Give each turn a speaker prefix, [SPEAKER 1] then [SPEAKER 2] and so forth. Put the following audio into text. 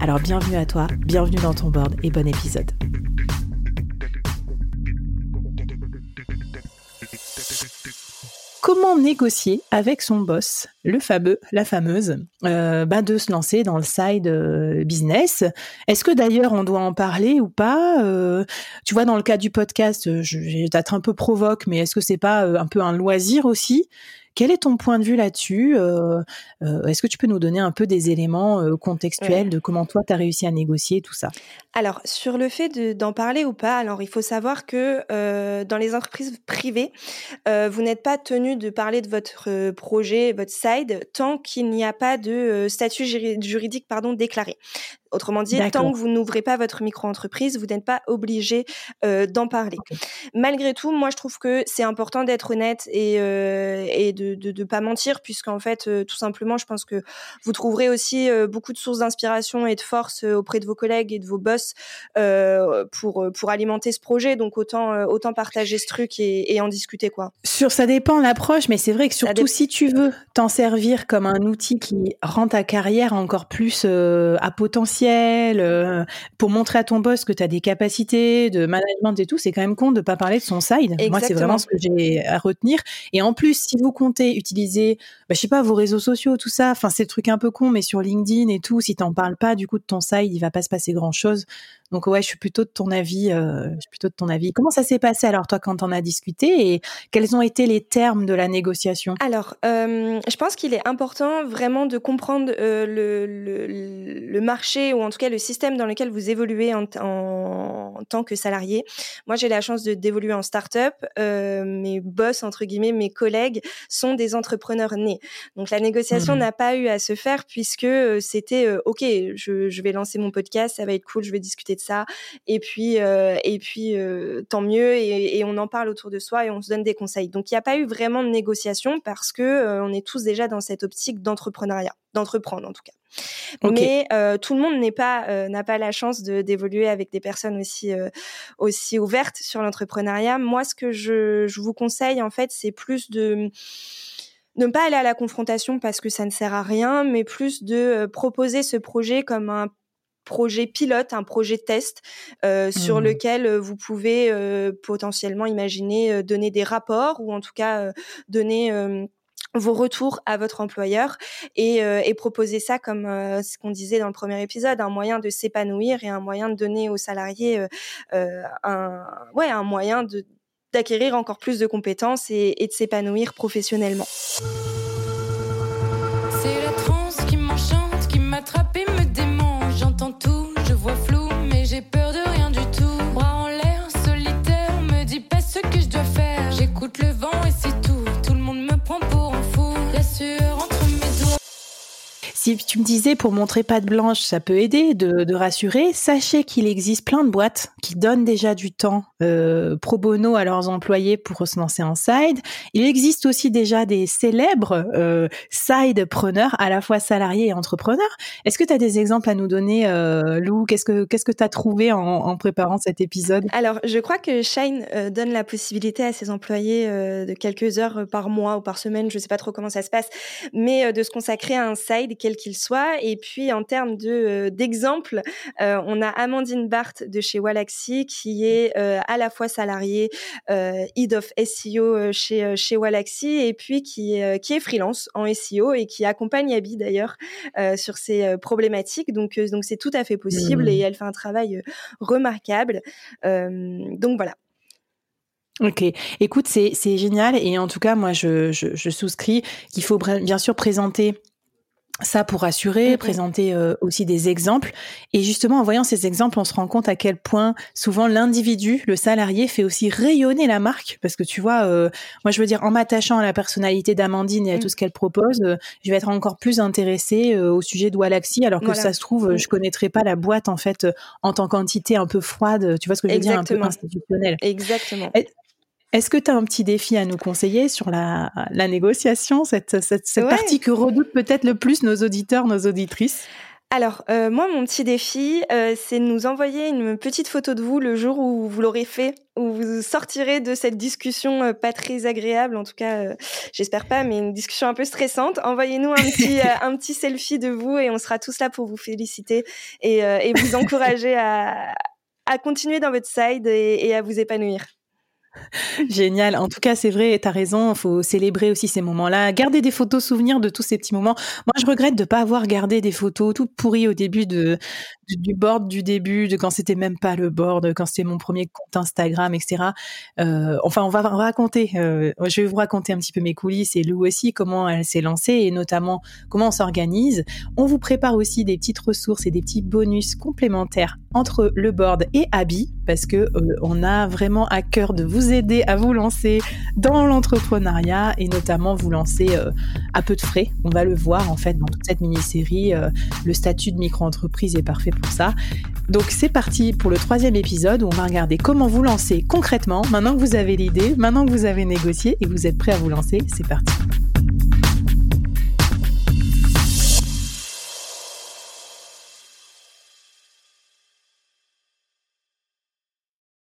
[SPEAKER 1] Alors bienvenue à toi, bienvenue dans ton board et bon épisode. Comment négocier avec son boss, le fameux, la fameuse, euh, bah, de se lancer dans le side euh, business? Est-ce que d'ailleurs on doit en parler ou pas? Euh, Tu vois, dans le cas du podcast, je, être un peu provoque, mais est-ce que c'est pas un peu un loisir aussi? Quel est ton point de vue là-dessus euh, euh, Est-ce que tu peux nous donner un peu des éléments euh, contextuels de comment toi, tu as réussi à négocier tout ça?
[SPEAKER 2] Alors, sur le fait d'en parler ou pas, alors il faut savoir que dans les entreprises privées, vous n'êtes pas tenu de parler de votre projet, votre side, tant qu'il n'y a pas de statut juridique pardon, déclaré. Autrement dit, tant que vous n'ouvrez pas votre micro-entreprise, vous n'êtes pas obligé euh, d'en parler. Malgré tout, moi, je trouve que c'est important d'être honnête et, euh, et de ne pas mentir, puisqu'en fait, euh, tout simplement, je pense que vous trouverez aussi beaucoup de sources d'inspiration et de force auprès de vos collègues et de vos boss pour, pour alimenter ce projet. Donc, autant, autant partager ce truc et, et en discuter. quoi.
[SPEAKER 1] Sur ça dépend l'approche, mais c'est vrai que surtout si tu veux t'en servir comme un outil qui rend ta carrière encore plus à potentiel euh, pour montrer à ton boss que tu as des capacités de management et tout, c'est quand même con de pas parler de son side. Moi, c'est vraiment ce que j'ai à retenir. Et en plus, si vous comptez utiliser, bah, je sais pas, vos réseaux sociaux, tout ça, enfin, c'est le truc un peu con, mais sur LinkedIn et tout, si t'en parles pas, du coup, de ton side, il va pas se passer grand chose. Donc ouais, je suis plutôt de ton avis. Euh, je suis plutôt de ton avis. Comment ça s'est passé alors toi quand on a discuté et quels ont été les termes de la négociation?
[SPEAKER 2] Alors, euh, je pense qu'il est important vraiment de comprendre le, le, le, marché ou en tout cas le système dans lequel vous évoluez en, en, en tant que salarié. Moi, j'ai la chance de d'évoluer en start-up. Euh, mes boss entre guillemets, mes collègues sont des entrepreneurs nés. Donc la négociation mmh. n'a pas eu à se faire puisque euh, c'était euh, ok, je, je vais lancer mon podcast, ça va être cool, je vais discuter de ça. Et puis, euh, et puis tant mieux. Et, et, on en parle autour de soi et on se donne des conseils. Donc, il n'y a pas eu vraiment de négociation parce que on est tous déjà dans cette optique d'entrepreneuriat, d'entreprendre en tout cas. Mais tout le monde n'est pas n'a pas la chance de d'évoluer avec des personnes aussi aussi ouvertes sur l'entrepreneuriat. Moi, ce que je, je vous conseille en fait, c'est plus de ne pas aller à la confrontation parce que ça ne sert à rien, mais plus de proposer ce projet comme un projet pilote, un projet test euh, sur mmh. lequel euh, vous pouvez euh, potentiellement imaginer euh, donner des rapports ou en tout cas euh, donner vos retours à votre employeur et, et proposer ça comme ce qu'on disait dans le premier épisode, un moyen de s'épanouir et un moyen de donner aux salariés un, ouais, un moyen d'acquérir encore plus de compétences et, et de s'épanouir professionnellement.
[SPEAKER 1] Si tu me disais pour montrer pas de blanche, ça peut aider de, rassurer. Sachez qu'il existe plein de boîtes qui donnent déjà du temps euh, pro bono à leurs employés pour se lancer en side. Il existe aussi déjà des célèbres euh, sidepreneurs, à la fois salariés et entrepreneurs. Est-ce que tu as des exemples à nous donner, euh, Lou? Qu'est-ce que qu'est-ce que tu as trouvé en, préparant cet épisode?
[SPEAKER 2] Alors, je crois que Shine euh, donne la possibilité à ses employés de quelques heures par mois ou par semaine, je sais pas trop comment ça se passe, mais de se consacrer à un side quel qu'il soit. Et puis en termes de euh, d'exemples, euh, on a Amandine Barthes de chez Walaxy qui est euh, à la fois salariée head of SEO chez chez Walaxy et puis qui qui est freelance en SEO et qui accompagne Abby d'ailleurs sur ces problématiques. Donc donc c'est tout à fait possible mmh. et elle fait un travail remarquable. donc voilà.
[SPEAKER 1] Ok, écoute, c'est génial et en tout cas, moi, je, je, je souscris qu'il faut bien sûr présenter ça pour rassurer, présenter euh, aussi des exemples. Et justement, en voyant ces exemples, on se rend compte à quel point souvent l'individu, le salarié, fait aussi rayonner la marque. Parce que tu vois, euh, moi je veux dire, en m'attachant à la personnalité d'Amandine et à
[SPEAKER 2] Mm.
[SPEAKER 1] tout ce qu'elle propose, euh, je vais être encore plus intéressée euh, au sujet de Walaxy, alors que
[SPEAKER 2] Voilà.
[SPEAKER 1] ça se trouve, euh,
[SPEAKER 2] Mm.
[SPEAKER 1] je connaîtrais pas la boîte en fait euh, en tant qu'entité un peu froide. Tu vois ce que je veux dire, un peu institutionnelle.
[SPEAKER 2] Exactement.
[SPEAKER 1] Est-ce que tu as un petit défi à nous conseiller sur la, la négociation, cette, cette, cette
[SPEAKER 2] Ouais.
[SPEAKER 1] partie que redoutent peut-être le plus nos auditeurs, nos auditrices?
[SPEAKER 2] Alors, euh, moi, mon petit défi, euh, c'est de nous envoyer une petite photo de vous le jour où vous l'aurez fait, où vous sortirez de cette discussion euh, pas très agréable, en tout cas, j'espère pas, mais une discussion un peu stressante. Envoyez-nous un petit, un petit selfie de vous et on sera tous là pour vous féliciter et, et vous encourager à, à continuer dans votre side et, et à vous épanouir.
[SPEAKER 1] Génial. En tout cas, c'est vrai, tu as raison. Il faut célébrer aussi ces moments-là. Garder des photos souvenirs de tous ces petits moments. Moi, je regrette de pas avoir gardé des photos toutes pourries au début du board du début, de quand c'était même pas le board, quand c'était mon premier compte Instagram, etc. Euh, enfin, on va raconter. Euh, je vais vous raconter un petit peu mes coulisses et Lou aussi comment elle s'est lancée et notamment comment on s'organise. On vous prépare aussi des petites ressources et des petits bonus complémentaires entre le board et Abby parce que euh, on a vraiment à cœur de vous aider à vous lancer dans l'entrepreneuriat et notamment vous lancer euh, à peu de frais. On va le voir en fait dans toute cette mini-série. euh, le statut de micro-entreprise est parfait pour ça. Donc c'est parti pour le troisième épisode où on va regarder comment vous lancer concrètement. Maintenant que vous avez l'idée, maintenant que vous avez négocié et que vous êtes prêt à vous lancer, c'est parti.